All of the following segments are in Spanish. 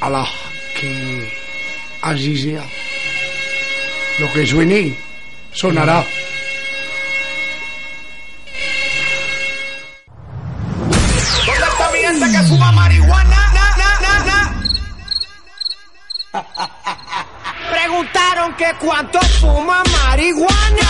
Allah, que así sea. Lo que suene, sonará. ¿Dónde está mi gente que fuma marihuana? Na, na, na, na. Preguntaron que cuánto fuma marihuana.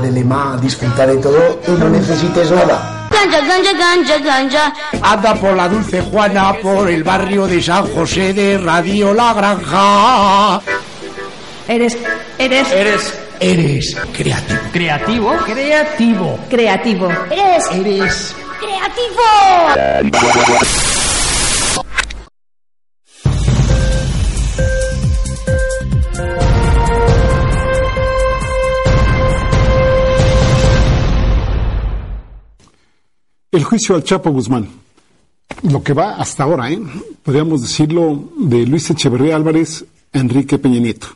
Lema, disfrutar de todo y no necesites nada. Ganja, ganja, ganja, ganja. Anda por la Dulce Juana, por el barrio de San José de Radio La Granja. Eres, eres, Eres Eres creativo. creativo. Creativo. creativo. Eres Eres creativo. El juicio al Chapo Guzmán. Lo que va hasta ahora, ¿eh? podríamos decirlo, de Luis Echeverría Álvarez Enrique Peña Nieto.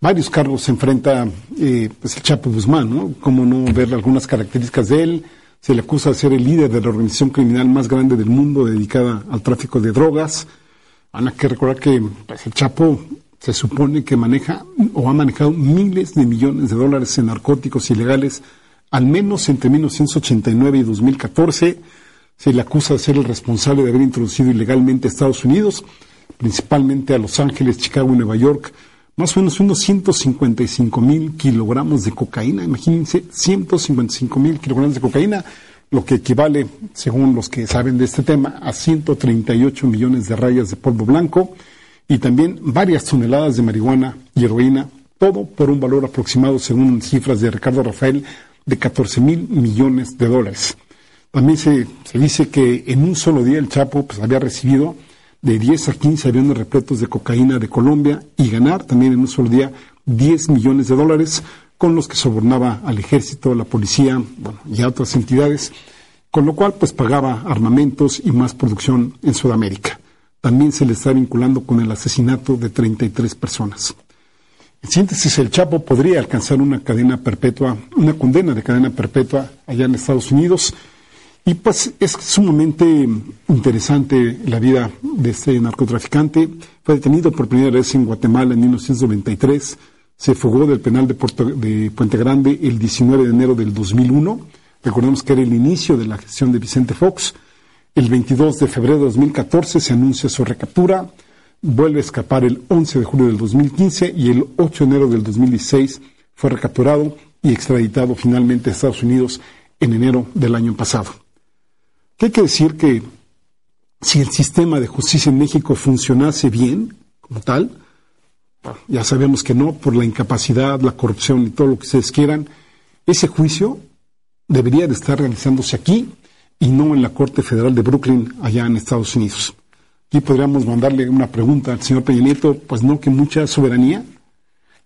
Varios cargos se enfrenta eh, pues el Chapo Guzmán, ¿no? Cómo no ver algunas características de él. Se le acusa de ser el líder de la organización criminal más grande del mundo dedicada al tráfico de drogas. Hay que recordar que pues, el Chapo se supone que maneja o ha manejado miles de millones de dólares en narcóticos ilegales, al menos entre 1989 y 2014. Se le acusa de ser el responsable de haber introducido ilegalmente a Estados Unidos, principalmente a Los Ángeles, Chicago y Nueva York, más o menos unos 155 mil kilogramos de cocaína. Imagínense, 155 mil kilogramos de cocaína, lo que equivale, según los que saben de este tema, a 138 millones de rayas de polvo blanco y también varias toneladas de marihuana y heroína, todo por un valor aproximado, según cifras de Ricardo Rafael, de 14 mil millones de dólares. También se, se dice que en un solo día el Chapo pues, había recibido de 10 a 15 aviones repletos de cocaína de Colombia y ganar también en un solo día 10 millones de dólares con los que sobornaba al ejército, la policía y a otras entidades, con lo cual pues pagaba armamentos y más producción en Sudamérica. También se le está vinculando con el asesinato de 33 personas. En síntesis, el Chapo podría alcanzar una cadena perpetua, una condena de cadena perpetua allá en Estados Unidos. Y pues es sumamente interesante la vida de este narcotraficante. Fue detenido por primera vez en Guatemala en 1993. Se fugó del penal de, Puerto- de Puente Grande el 19 de enero del 2001. Recordemos que era el inicio de la gestión de Vicente Fox. El 22 de febrero de 2014 se anuncia su recaptura. Vuelve a escapar el 11 de julio del 2015 y el 8 de enero del 2016 fue recapturado y extraditado finalmente a Estados Unidos en enero del año pasado. ¿Qué hay que decir que si el sistema de justicia en México funcionase bien, como tal, ya sabemos que no, por la incapacidad, la corrupción y todo lo que ustedes quieran, ese juicio debería de estar realizándose aquí y no en la Corte Federal de Brooklyn, allá en Estados Unidos. Aquí podríamos mandarle una pregunta al señor Peña Nieto, pues no que mucha soberanía.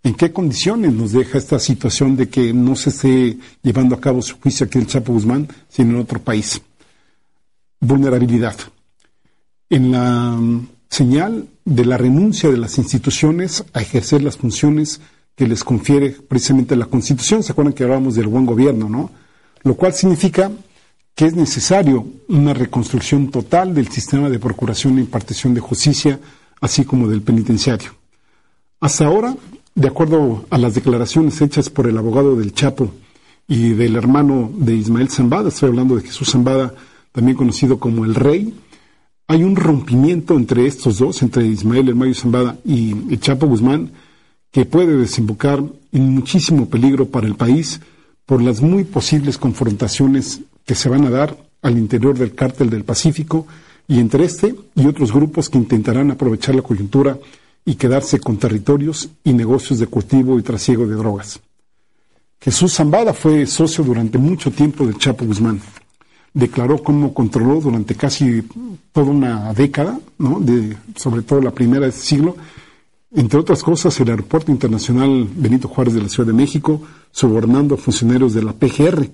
¿En qué condiciones nos deja esta situación de que no se esté llevando a cabo su juicio aquí en Chapo Guzmán, sino en otro país? Vulnerabilidad. En la mm, señal de la renuncia de las instituciones a ejercer las funciones que les confiere precisamente la Constitución. ¿Se acuerdan que hablábamos del buen gobierno, no? Lo cual significa que es necesario una reconstrucción total del sistema de procuración e impartición de justicia, así como del penitenciario. Hasta ahora, de acuerdo a las declaraciones hechas por el abogado del Chapo y del hermano de Ismael Zambada, estoy hablando de Jesús Zambada, también conocido como el Rey, hay un rompimiento entre estos dos, entre Ismael el Zambada y el Chapo Guzmán, que puede desembocar en muchísimo peligro para el país por las muy posibles confrontaciones que se van a dar al interior del cártel del Pacífico y entre este y otros grupos que intentarán aprovechar la coyuntura y quedarse con territorios y negocios de cultivo y trasiego de drogas. Jesús Zambada fue socio durante mucho tiempo del Chapo Guzmán. declaró cómo controló durante casi toda una década, ¿no? de, sobre todo la primera de este siglo, entre otras cosas, el Aeropuerto Internacional Benito Juárez de la Ciudad de México, sobornando a funcionarios de la PGR.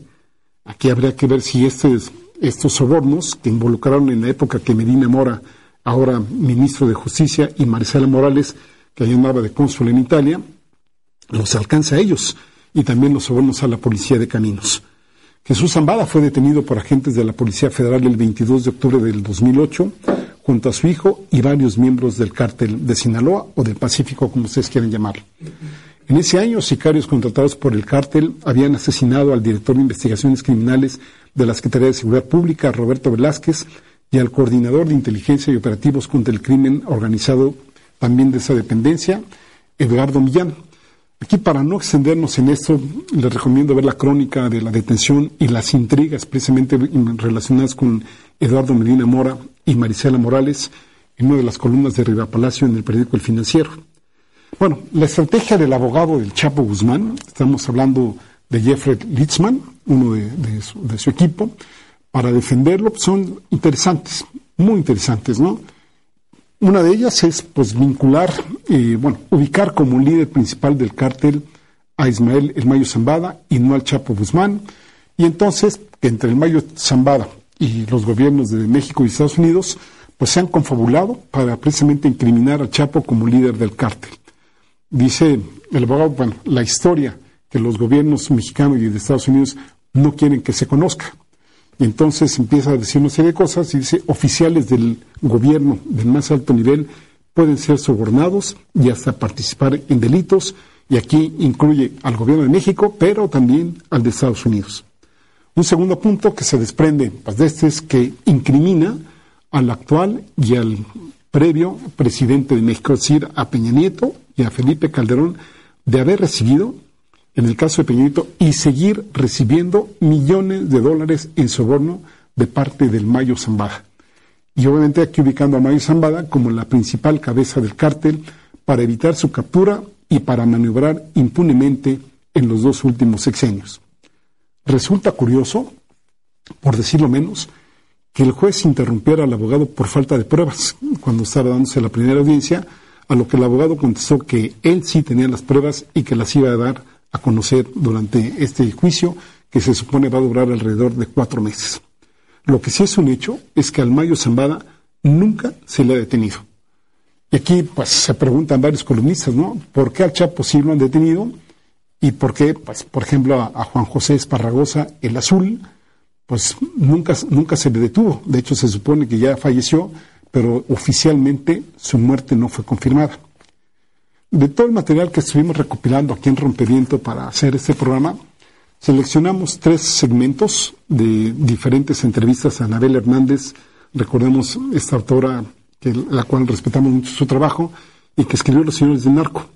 Aquí habría que ver si estos, estos sobornos que involucraron en la época que Medina Mora, ahora ministro de Justicia, y Marisela Morales, que ahí andaba de cónsul en Italia, los alcanza a ellos y también los sobornos a la Policía de Caminos. Jesús Zambada fue detenido por agentes de la Policía Federal el 22 de octubre del 2008 junto a su hijo y varios miembros del cártel de Sinaloa o del Pacífico, como ustedes quieren llamarlo. En ese año, sicarios contratados por el cártel habían asesinado al director de investigaciones criminales de la Secretaría de Seguridad Pública, Roberto Velázquez, y al coordinador de inteligencia y operativos contra el crimen organizado también de esa dependencia, Edgardo Millán. Aquí, para no extendernos en esto, les recomiendo ver la crónica de la detención y las intrigas precisamente relacionadas con Eduardo Medina Mora y Marisela Morales en una de las columnas de Riva Palacio en el periódico El Financiero. Bueno, la estrategia del abogado del Chapo Guzmán, estamos hablando de Jeffrey Litzman, uno de, su, equipo, para defenderlo, son interesantes, muy interesantes, ¿no? Una de ellas es pues vincular, eh, bueno, ubicar como líder principal del cártel a Ismael El Mayo Zambada y no al Chapo Guzmán. Y entonces, entre el Mayo Zambada y los gobiernos de México y Estados Unidos, pues se han confabulado para precisamente incriminar al Chapo como líder del cártel. Dice el abogado, bueno, la historia que los gobiernos mexicanos y de Estados Unidos no quieren que se conozca. Y entonces empieza a decir una serie de cosas y dice, oficiales del gobierno del más alto nivel pueden ser sobornados y hasta participar en delitos, y aquí incluye al gobierno de México, pero también al de Estados Unidos. Un segundo punto que se desprende pues, de este es que incrimina al actual y al previo presidente de México, es decir, a Peña Nieto y a Felipe Calderón, de haber recibido en el caso de Peñito, y seguir recibiendo millones de dólares en soborno de parte del Mayo Zambada. Y obviamente aquí ubicando a Mayo Zambada como la principal cabeza del cártel para evitar su captura y para maniobrar impunemente en los dos últimos sexenios. Resulta curioso, por decirlo menos, que el juez interrumpiera al abogado por falta de pruebas cuando estaba dándose la primera audiencia, a lo que el abogado contestó que él sí tenía las pruebas y que las iba a dar a conocer durante este juicio que se supone va a durar alrededor de cuatro meses. Lo que sí es un hecho es que al Mayo Zambada nunca se le ha detenido. Y aquí pues se preguntan varios columnistas, ¿no? ¿Por qué al Chapo sí lo han detenido? ¿Y por qué, pues, por ejemplo, a, Juan José Esparragosa, el azul, pues nunca, nunca se le detuvo? De hecho, se supone que ya falleció, pero oficialmente su muerte no fue confirmada. De todo el material que estuvimos recopilando aquí en Rompeviento para hacer este programa, seleccionamos tres segmentos de diferentes entrevistas a Anabel Hernández. Recordemos esta autora, la cual respetamos mucho su trabajo y que escribió Los Señores del Narco.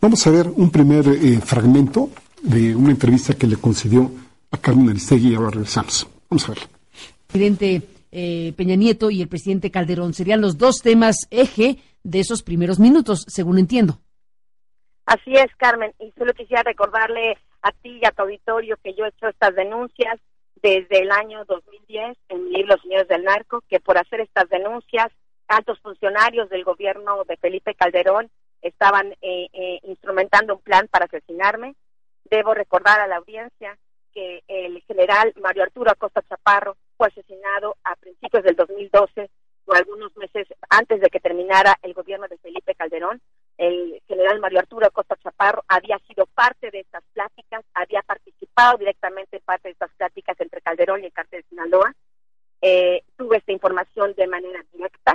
Vamos a ver un primer eh, fragmento de una entrevista que le concedió a Carmen Aristegui y ahora regresamos. Vamos a ver. Presidente eh, Peña Nieto y el presidente Calderón serían los dos temas eje de esos primeros minutos, según entiendo. Así es, Carmen, y solo quisiera recordarle a ti y a tu auditorio que yo he hecho estas denuncias desde el año 2010 en mi libro Señores del Narco, que por hacer estas denuncias, altos funcionarios del gobierno de Felipe Calderón estaban eh, eh, instrumentando un plan para asesinarme. Debo recordar a la audiencia que el general Mario Arturo Acosta Chaparro fue asesinado a principios del 2012 o algunos meses antes de que terminara el gobierno de Felipe Calderón el general Mario Arturo Costa Chaparro había sido parte de estas pláticas, había participado directamente en parte de estas pláticas entre Calderón y el cártel de Sinaloa. Eh, tuve esta información de manera directa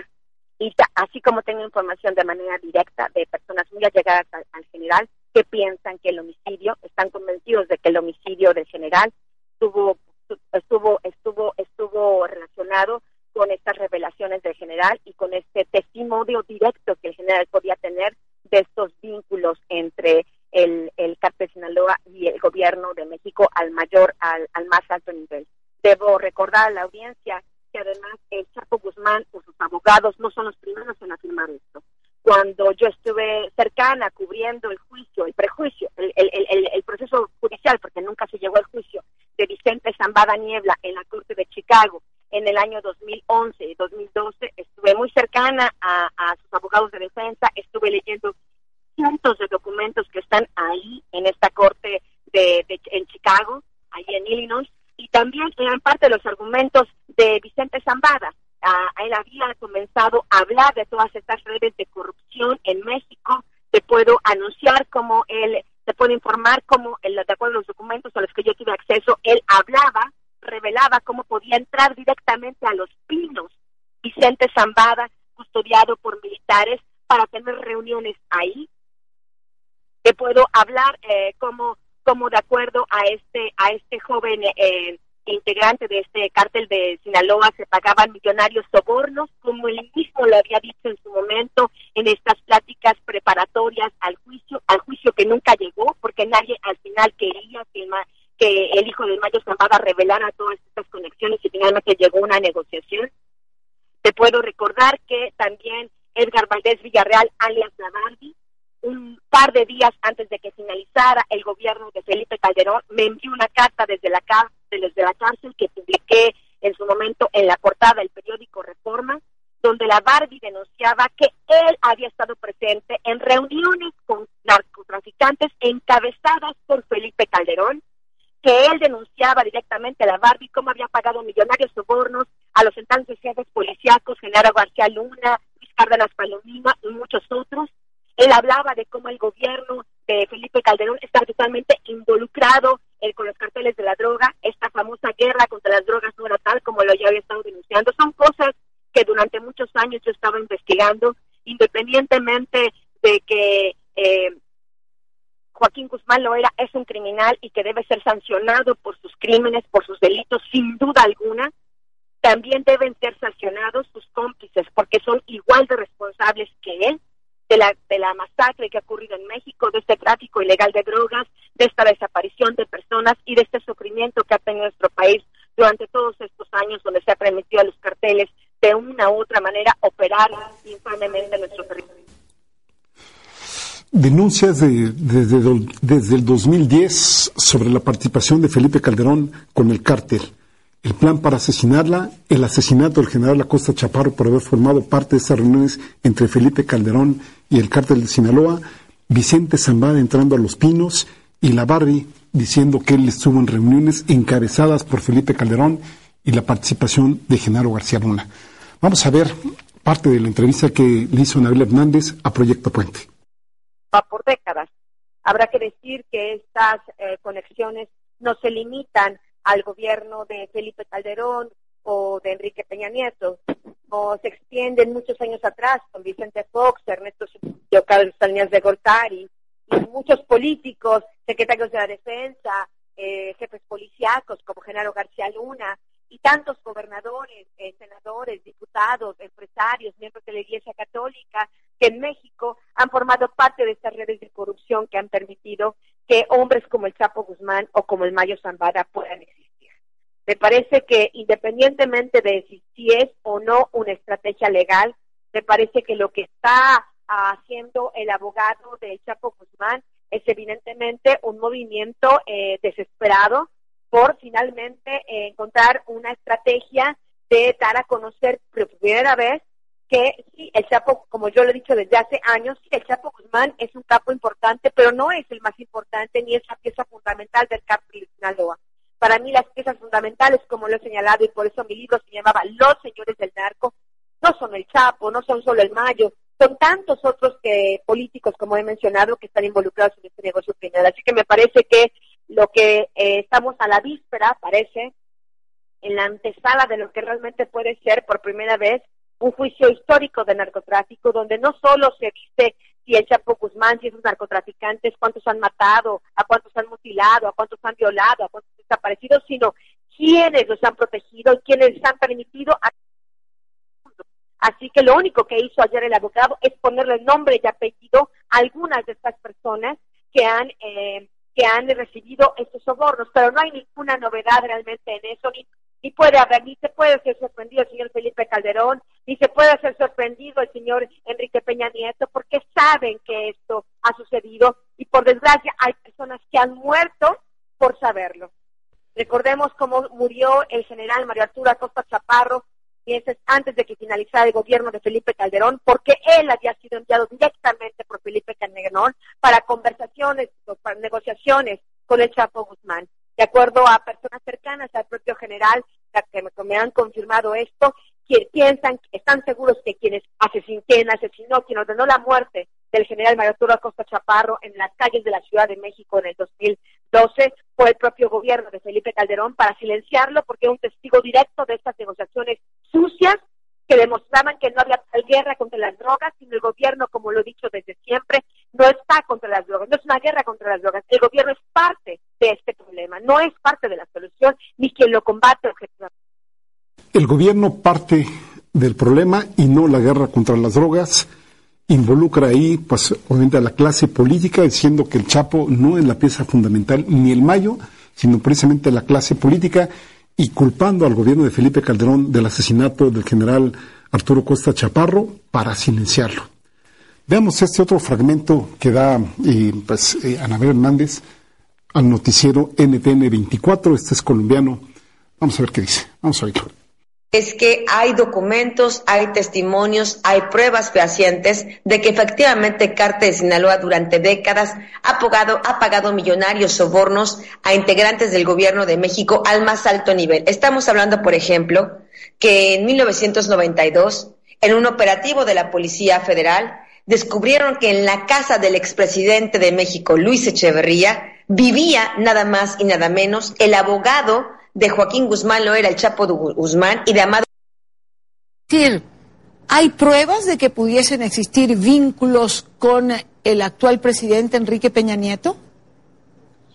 y así como tengo información de manera directa de personas muy allegadas al, general que piensan que el homicidio, están convencidos de que el homicidio del general estuvo estuvo estuvo estuvo relacionado con estas revelaciones del general y con este testimonio directo que el general podía tener de estos vínculos entre el, el cártel Sinaloa y el gobierno de México al mayor, al, al más alto nivel. Debo recordar a la audiencia que además el Chapo Guzmán o sus abogados no son los primeros en afirmar esto. Cuando yo estuve cercana cubriendo el juicio, el prejuicio, el, el, el, el proceso judicial, porque nunca se llegó al juicio, de Vicente Zambada Niebla en la Corte de Chicago en el año 2011 y 2012, estuve muy cercana a, a sus abogados de defensa, estuve leyendo cientos de documentos que están ahí en esta corte de, de- en Chicago, ahí en Illinois, y también eran parte de los argumentos de Vicente Zambada. Ah, él había comenzado a hablar de todas estas redes de corrupción en México. Te puedo anunciar cómo él, te puedo informar cómo, él, de acuerdo a los documentos a los que yo tuve acceso, él hablaba, revelaba cómo podía entrar directamente a los pinos Vicente Zambada, custodiado por militares, para tener reuniones ahí. Te puedo hablar eh, como, como de acuerdo a este, a este joven eh, integrante de este cártel de Sinaloa se pagaban millonarios sobornos, como él mismo lo había dicho en su momento en estas pláticas preparatorias al juicio, al que nunca llegó, porque nadie al final quería que el, hijo de Mayo Zambada revelara todas estas conexiones y finalmente llegó una negociación. Te puedo recordar que también Edgar Valdés Villarreal, alias Lavardi, un par de días antes de que finalizara el gobierno de Felipe Calderón, me envió una carta desde la, desde la cárcel que publiqué en su momento en la portada del periódico Reforma, donde la Barbie denunciaba que él había estado presente en reuniones con narcotraficantes encabezadas por Felipe Calderón, que él denunciaba directamente a la Barbie cómo había pagado millonarios sobornos a los entonces jefes policíacos, Genaro García Luna, Luis Cárdenas Palomino y muchos otros. Él hablaba de cómo el gobierno de Felipe Calderón está totalmente involucrado eh, con los carteles de la droga, esta famosa guerra contra las drogas no era tal como lo ya había estado denunciando. Son cosas que durante muchos años yo estaba investigando, independientemente de que eh, Joaquín Guzmán Loera es un criminal y que debe ser sancionado por sus crímenes, por sus delitos, sin duda alguna. También deben ser sancionados sus cómplices, porque son igual de responsables que él de la, de la masacre que ha ocurrido en México, de este tráfico ilegal de drogas, de esta desaparición de personas y de este sufrimiento que ha tenido nuestro país durante todos estos años donde se ha permitido a los carteles de una u otra manera operar infamemente en nuestro territorio. Denuncias de- desde, desde el 2010 sobre la participación de Felipe Calderón con el cártel, el plan para asesinarla, el asesinato del general Acosta Chaparro por haber formado parte de estas reuniones entre Felipe Calderón y el cártel de Sinaloa, Vicente Zambada entrando a Los Pinos y la diciendo que él estuvo en reuniones encabezadas por Felipe Calderón y la participación de Genaro García Luna. Vamos a ver parte de la entrevista que le hizo Anabel Hernández a Proyecto Puente. va por décadas. Habrá que decir que estas eh, conexiones no se limitan al gobierno de Felipe Calderón o de Enrique Peña Nieto, o se extienden muchos años atrás con Vicente Fox, Ernesto Carlos Salinas de Gortari, y muchos políticos, secretarios de la defensa, eh, jefes policíacos como Genaro García Luna, y tantos gobernadores, eh, senadores, diputados, empresarios, miembros de la Iglesia Católica, que en México han formado parte de estas redes de corrupción que han permitido que hombres como el Chapo Guzmán o como el Mayo Zambada puedan existir. Me parece que independientemente de si, es o no una estrategia legal, me parece que lo que está haciendo el abogado de Chapo Guzmán es evidentemente un movimiento eh, desesperado por finalmente eh, encontrar una estrategia de dar a conocer por primera vez que sí, el Chapo, como yo lo he dicho desde hace años, sí, el Chapo Guzmán es un capo importante, pero no es el más importante ni es la pieza fundamental del cártel de Sinaloa. Para mí las piezas fundamentales, como lo he señalado, y por eso mi libro se llamaba Los Señores del Narco, no son el Chapo, no son solo el Mayo, son tantos otros que políticos, como he mencionado, que están involucrados en este negocio criminal. Así que me parece que lo que eh, estamos a la víspera, parece, en la antesala de lo que realmente puede ser por primera vez un juicio histórico de narcotráfico, donde no solo se dice si el Chapo Guzmán, si esos narcotraficantes, cuántos han matado, a cuántos han mutilado, a cuántos han violado, a cuántos han desaparecido, sino quiénes los han protegido y quiénes han permitido. A... Así que lo único que hizo ayer el abogado es ponerle nombre y apellido a algunas de estas personas que han eh, que han recibido estos sobornos, pero no hay ninguna novedad realmente en eso, ni, ni puede haber, ni se puede ser sorprendido el señor Felipe Calderón, ni se puede ser sorprendido el señor Enrique Peña Nieto, porque saben que esto ha sucedido y por desgracia hay personas que han muerto por saberlo. Recordemos cómo murió el general Mario Arturo Acosta Chaparro meses antes de que finalizara el gobierno de Felipe Calderón, porque él había sido enviado directamente por Felipe Calderón para conversaciones, para negociaciones con el Chapo Guzmán. De acuerdo a personas cercanas al propio general que me, han confirmado esto, que piensan, están seguros que quienes asesin, quien asesinó, quien ordenó la muerte del general Mario Arturo Acosta Chaparro en las calles de la Ciudad de México en el 2012 fue el propio gobierno de Felipe Calderón para silenciarlo porque era un testigo directo de estas negociaciones sucias que demostraban que no había guerra contra las drogas, sino el gobierno, como lo he dicho desde siempre, no está contra las drogas, no es una guerra contra las drogas. El gobierno es parte de este problema, no es parte de la solución ni quien lo combate objetivamente. El gobierno parte del problema y no la guerra contra las drogas involucra ahí, pues, obviamente a la clase política, diciendo que el Chapo no es la pieza fundamental ni el Mayo, sino precisamente la clase política y culpando al gobierno de Felipe Calderón del asesinato del general Arturo Costa Chaparro para silenciarlo. Veamos este otro fragmento que da eh, pues, eh, Anabel Hernández al noticiero NTN 24. Este es colombiano. Vamos a ver qué dice. Vamos a oírlo es que hay documentos, hay testimonios, hay pruebas fehacientes de que efectivamente Cártel de Sinaloa durante décadas ha pagado, ha pagado millonarios sobornos a integrantes del gobierno de México al más alto nivel. Estamos hablando, por ejemplo, que en 1992, en un operativo de la Policía Federal, descubrieron que en la casa del expresidente de México, Luis Echeverría, vivía nada más y nada menos el abogado de Joaquín Guzmán lo era el Chapo de Guzmán y de Amado. ¿hay pruebas de que pudiesen existir vínculos con el actual presidente Enrique Peña Nieto?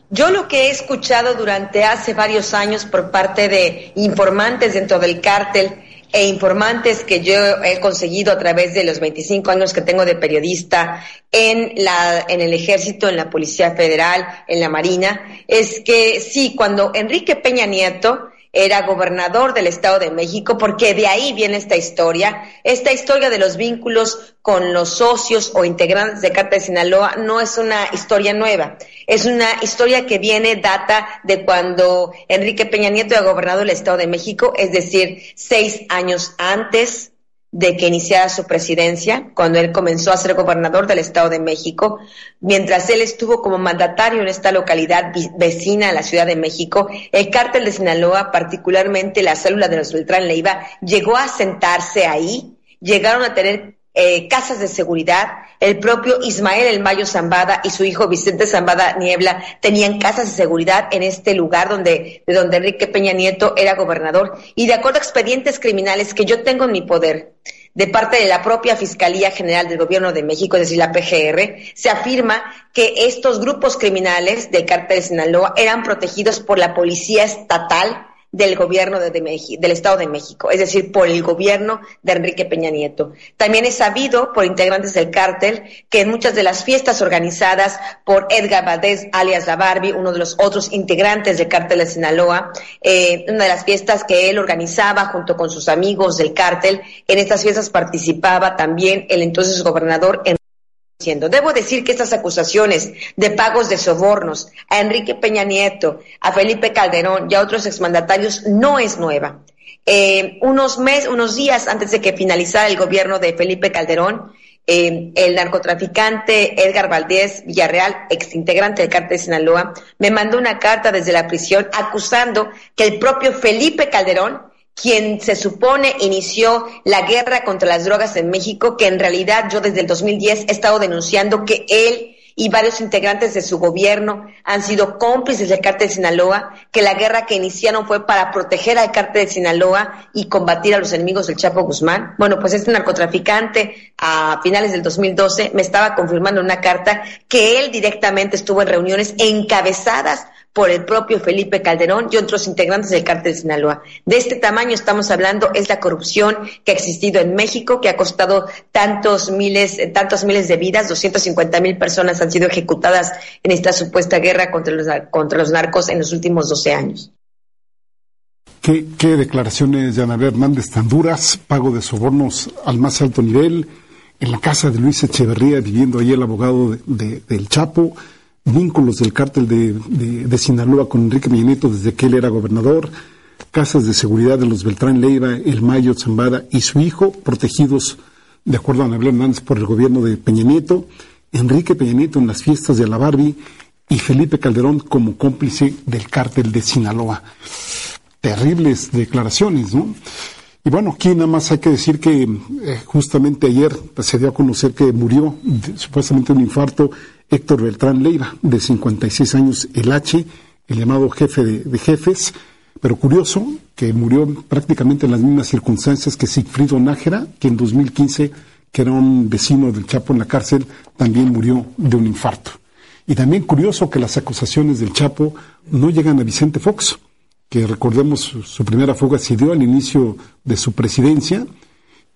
Yo lo que he escuchado durante hace varios años por parte de informantes dentro del cártel e informantes que yo he conseguido a través de los 25 años que tengo de periodista en, la, en el ejército, en la Policía Federal, en la Marina, es que sí, cuando Enrique Peña Nieto era gobernador del Estado de México, porque de ahí viene esta historia. Esta historia de los vínculos con los socios o integrantes de Carta de Sinaloa no es una historia nueva. Es una historia que viene, data de cuando Enrique Peña Nieto era gobernador del Estado de México, es decir, seis años antes de que iniciara su presidencia, cuando él comenzó a ser gobernador del Estado de México, mientras él estuvo como mandatario en esta localidad vecina a la Ciudad de México, el cártel de Sinaloa, particularmente la célula de los Beltrán Leiva, llegó a sentarse ahí, llegaron a tener eh, casas de seguridad. El propio Ismael El Mayo Zambada y su hijo Vicente Zambada Niebla tenían casas de seguridad en este lugar donde, de donde Enrique Peña Nieto era gobernador. Y de acuerdo a expedientes criminales que yo tengo en mi poder, de parte de la propia Fiscalía General del Gobierno de México, es decir, la PGR, se afirma que estos grupos criminales del cártel de Sinaloa eran protegidos por la policía estatal del gobierno de, del Estado de México, es decir, por el gobierno de Enrique Peña Nieto. También es sabido por integrantes del cártel que en muchas de las fiestas organizadas por Edgar Valdés, alias La Barbie, uno de los otros integrantes del cártel de Sinaloa, eh, una de las fiestas que él organizaba junto con sus amigos del cártel, en estas fiestas participaba también el entonces gobernador Debo decir que estas acusaciones de pagos de sobornos a Enrique Peña Nieto, a Felipe Calderón y a otros exmandatarios no es nueva. Eh, unos meses, unos días antes de que finalizara el gobierno de Felipe Calderón, eh, el narcotraficante Edgar Valdés Villarreal, exintegrante del cártel de Sinaloa, me mandó una carta desde la prisión acusando que el propio Felipe Calderón quien se supone inició la guerra contra las drogas en México, que en realidad yo desde el 2010 he estado denunciando que él y varios integrantes de su gobierno han sido cómplices del cártel de Sinaloa, que la guerra que iniciaron fue para proteger al cártel de Sinaloa y combatir a los enemigos del Chapo Guzmán. Bueno, pues este narcotraficante a finales del 2012 me estaba confirmando en una carta que él directamente estuvo en reuniones encabezadas por el propio Felipe Calderón y otros integrantes del cártel de Sinaloa. De este tamaño estamos hablando, es la corrupción que ha existido en México, que ha costado tantos miles, tantos miles de vidas, 250 mil personas han sido ejecutadas en esta supuesta guerra contra los, contra los narcos en los últimos 12 años. ¿Qué, declaraciones de Ana Hernández tan duras? Pago de sobornos al más alto nivel, en la casa de Luis Echeverría, viviendo ahí el abogado del Chapo, vínculos del cártel de, de, Sinaloa con Enrique Peña Nieto desde que él era gobernador, casas de seguridad de los Beltrán Leiva, El Mayo Zambada y su hijo, protegidos, de acuerdo a Anabel Hernández, por el gobierno de Peña Nieto, Enrique Peña Nieto en las fiestas de la Barbie y Felipe Calderón como cómplice del cártel de Sinaloa. Terribles declaraciones, ¿no? Y bueno, aquí nada más hay que decir que eh, justamente ayer se dio a conocer que murió de, supuestamente un infarto Héctor Beltrán Leiva, de 56 años, el H, el llamado jefe de, de jefes, pero curioso que murió prácticamente en las mismas circunstancias que Sigfrido Nájera, que en 2015, que era un vecino del Chapo en la cárcel, también murió de un infarto. Y también curioso que las acusaciones del Chapo no llegan a Vicente Fox, que recordemos su, su primera fuga se dio al inicio de su presidencia,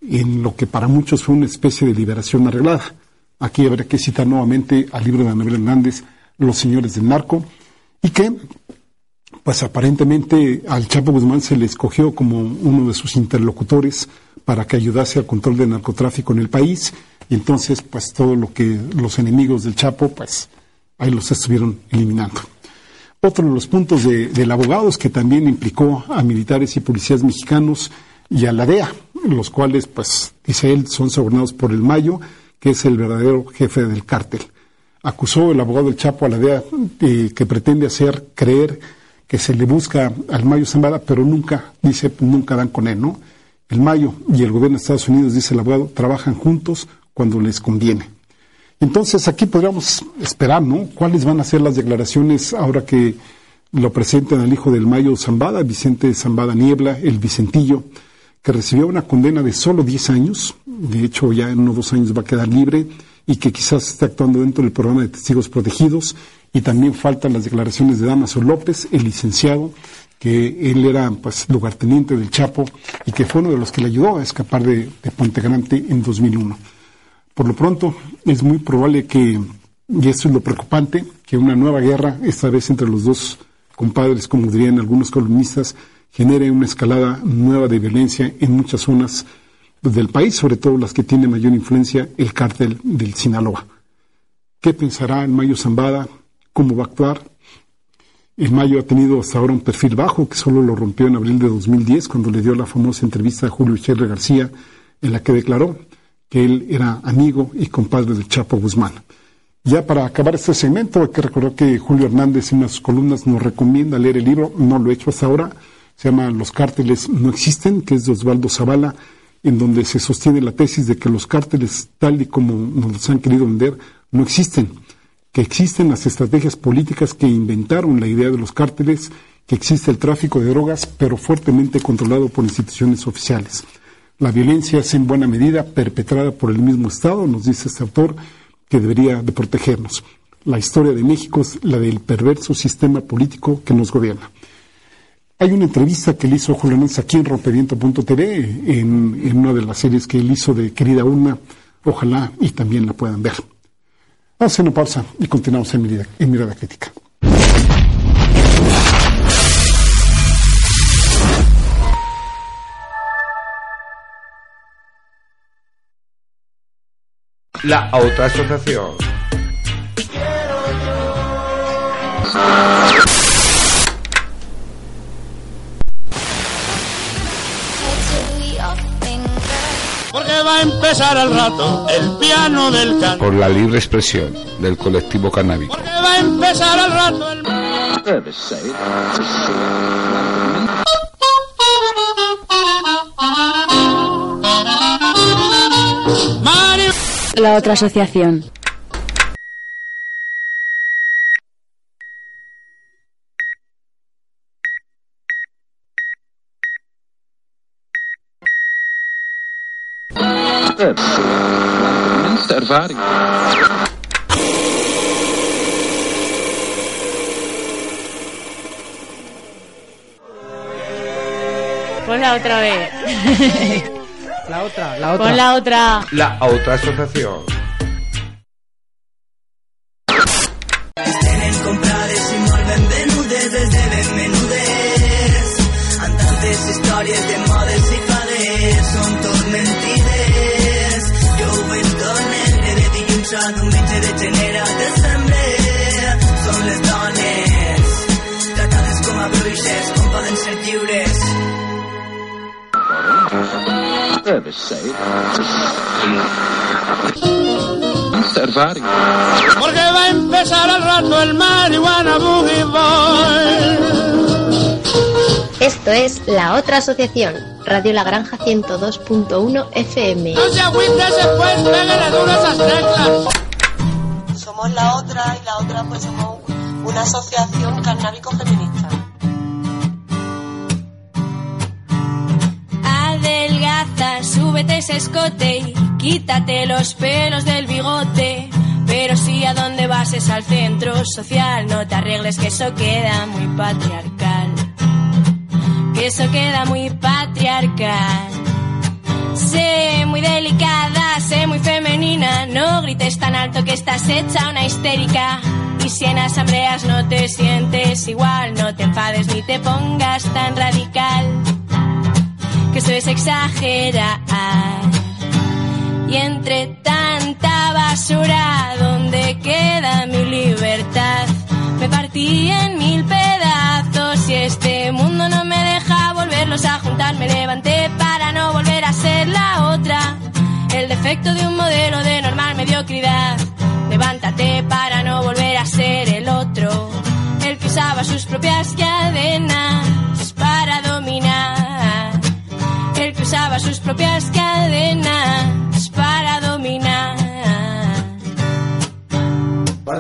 en lo que para muchos fue una especie de liberación arreglada. Aquí habría que citar nuevamente al libro de Anabel Hernández, Los Señores del Narco, y que, pues aparentemente al Chapo Guzmán se le escogió como uno de sus interlocutores para que ayudase al control del narcotráfico en el país, y entonces, pues todo lo que los enemigos del Chapo, pues ahí los estuvieron eliminando. Otro de los puntos de, del abogado es que también implicó a militares y policías mexicanos y a la DEA, los cuales, pues, dice él, son sobornados por el Mayo, que es el verdadero jefe del cártel. Acusó el abogado del Chapo a la DEA eh, que pretende hacer creer que se le busca al Mayo Zambada, pero nunca, dice, nunca dan con él, ¿no? El Mayo y el gobierno de Estados Unidos, dice el abogado, trabajan juntos cuando les conviene. Entonces aquí podríamos esperar, ¿no? ¿Cuáles van a ser las declaraciones ahora que lo presentan al hijo del Mayo Zambada, Vicente Zambada Niebla, el Vicentillo, que recibió una condena de solo 10 años, de hecho ya en unos dos años va a quedar libre y que quizás esté actuando dentro del programa de testigos protegidos y también faltan las declaraciones de Damaso López, el licenciado, que él era pues lugarteniente del Chapo y que fue uno de los que le ayudó a escapar de, de Puente Grande en 2001. Por lo pronto, es muy probable que, y esto es lo preocupante, que una nueva guerra, esta vez entre los dos compadres, como dirían algunos columnistas, genere una escalada nueva de violencia en muchas zonas del país, sobre todo las que tiene mayor influencia el cártel del Sinaloa. ¿Qué pensará el Mayo Zambada? ¿Cómo va a actuar? El Mayo ha tenido hasta ahora un perfil bajo que solo lo rompió en abril de 2010 cuando le dio la famosa entrevista a Julio Echeverri García en la que declaró que él era amigo y compadre del Chapo Guzmán. Ya para acabar este segmento hay que recordar que Julio Hernández en una de sus columnas nos recomienda leer el libro, no lo he hecho hasta ahora, se llama Los cárteles no existen, que es de Osvaldo Zavala, en donde se sostiene la tesis de que los cárteles, tal y como nos los han querido vender, no existen, que existen las estrategias políticas que inventaron la idea de los cárteles, que existe el tráfico de drogas, pero fuertemente controlado por instituciones oficiales. La violencia es en buena medida perpetrada por el mismo Estado, nos dice este autor, que debería de protegernos. La historia de México es la del perverso sistema político que nos gobierna. Hay una entrevista que le hizo Julio Hernández aquí en rompeviento.tv, en, en una de las series que él hizo de Querida Una, ojalá y también la puedan ver. Vamos a hacer una pausa y continuamos en Mirada, en mirada Crítica. La otra empezar al rato el piano del canto. Por la libre expresión del colectivo canábico. Porque va a empezar al rato el... La otra asociación. Minste ervaring. Ponla otra vez. La otra, la otra. Pon la otra. La otra asociación. De històries modes i fades són tot mentides Deixant un mitjà de genera d'assemblea Som les dones Tratades com a bruixes Com poden ser lliures Ever Observar. Porque va a empezar al rato el marihuana boogie boy. Esto es La Otra Asociación, Radio La Granja 102.1 FM. No se agüite después, pégale duro esas teclas. Somos la otra y la otra pues somos una asociación canábico feminista. Adelgaza, súbete ese escote y quítate los pelos del bigote. Pero si a dónde vas es al centro social, no te arregles que eso queda muy patriarcal. Eso queda muy patriarcal. Sé muy delicada, sé muy femenina, no grites tan alto que estás hecha una histérica. Y si en asambleas no te sientes igual, no te enfades ni te pongas tan radical. Que eso es exagerar. Y entre tanta basura, ¿dónde queda mi libertad? Me partí en mil pedazos y este mundo no me deja volverlos a juntar. Me levanté para no volver a ser la otra. El defecto de un modelo de normal mediocridad. Levántate para no volver a ser el otro. El que usaba sus propias cadenas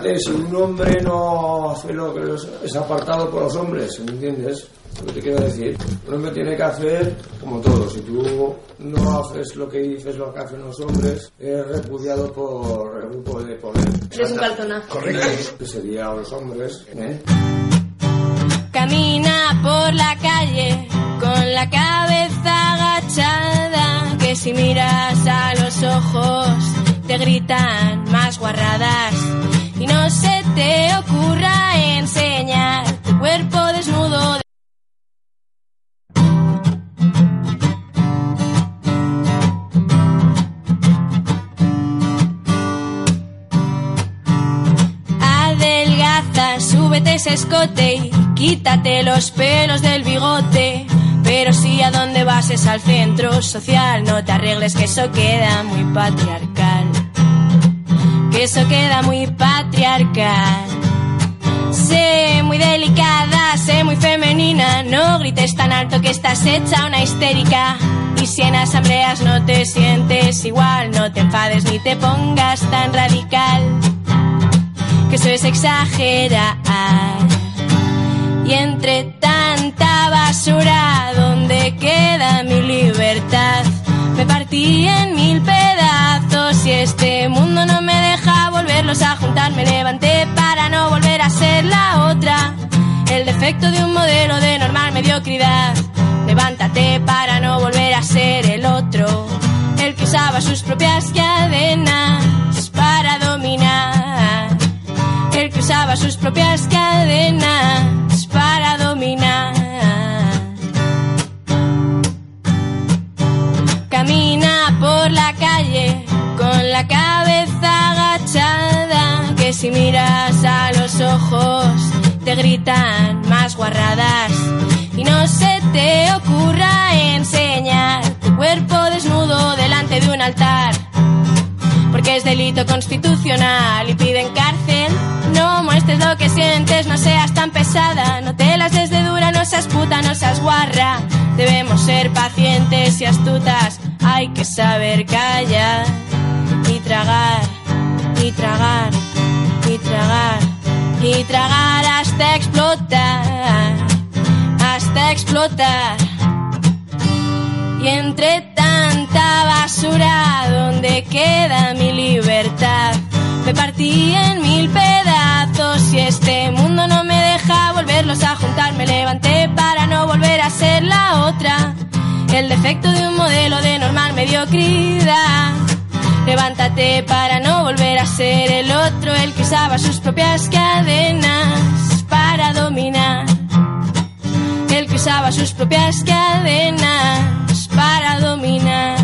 Si un hombre no hace lo que es apartado por los hombres, ¿me entiendes? Lo que te quiero decir. Un hombre tiene que hacer como todo. Si tú no haces lo que dices, lo que hacen los hombres, es repudiado por el grupo de poder. Eres un cartonazo. Correcto. Que sería los hombres, ¿eh? Camina por la calle con la cabeza agachada, que si miras a los ojos te gritan más guarradas. Y no se te ocurra enseñar tu cuerpo desnudo. Adelgaza, súbete ese escote y quítate los pelos del bigote. Pero si a dónde vas es al centro social, no te arregles que eso queda muy patriarcal. Que eso queda muy patriarcal. Sé muy delicada, sé muy femenina, no grites tan alto que estás hecha una histérica. Y si en asambleas no te sientes igual, no te enfades ni te pongas tan radical que eso es exagerar. Y entre tanta basura, ¿dónde queda mi libertad? Me partí en mil pedazos y este mundo no me volverlos a juntar. Me levanté para no volver a ser la otra. El defecto de un modelo de normal mediocridad. Levántate para no volver a ser el otro. El que usaba sus propias cadenas para dominar el que usaba sus propias cadenas para dominar. Camina por la calle con la cabeza agachada, si miras a los ojos te gritan más guarradas. Y no se te ocurra enseñar tu cuerpo desnudo delante de un altar porque es delito constitucional y piden cárcel. No muestres lo que sientes, no seas tan pesada, no te las des de dura, no seas puta, no seas guarra. Debemos ser pacientes y astutas, hay que saber callar y tragar, y tragar, y tragar, y tragar hasta explotar, hasta explotar. Y entre tanta basura, ¿dónde queda mi libertad? Me partí en mil pedazos y este mundo no me deja volverlos a juntar. Me levanté para no volver a ser la otra. El defecto de un modelo de normal mediocridad. Levántate para no volver a ser el otro, el que usaba sus propias cadenas para dominar. El que usaba sus propias cadenas para dominar,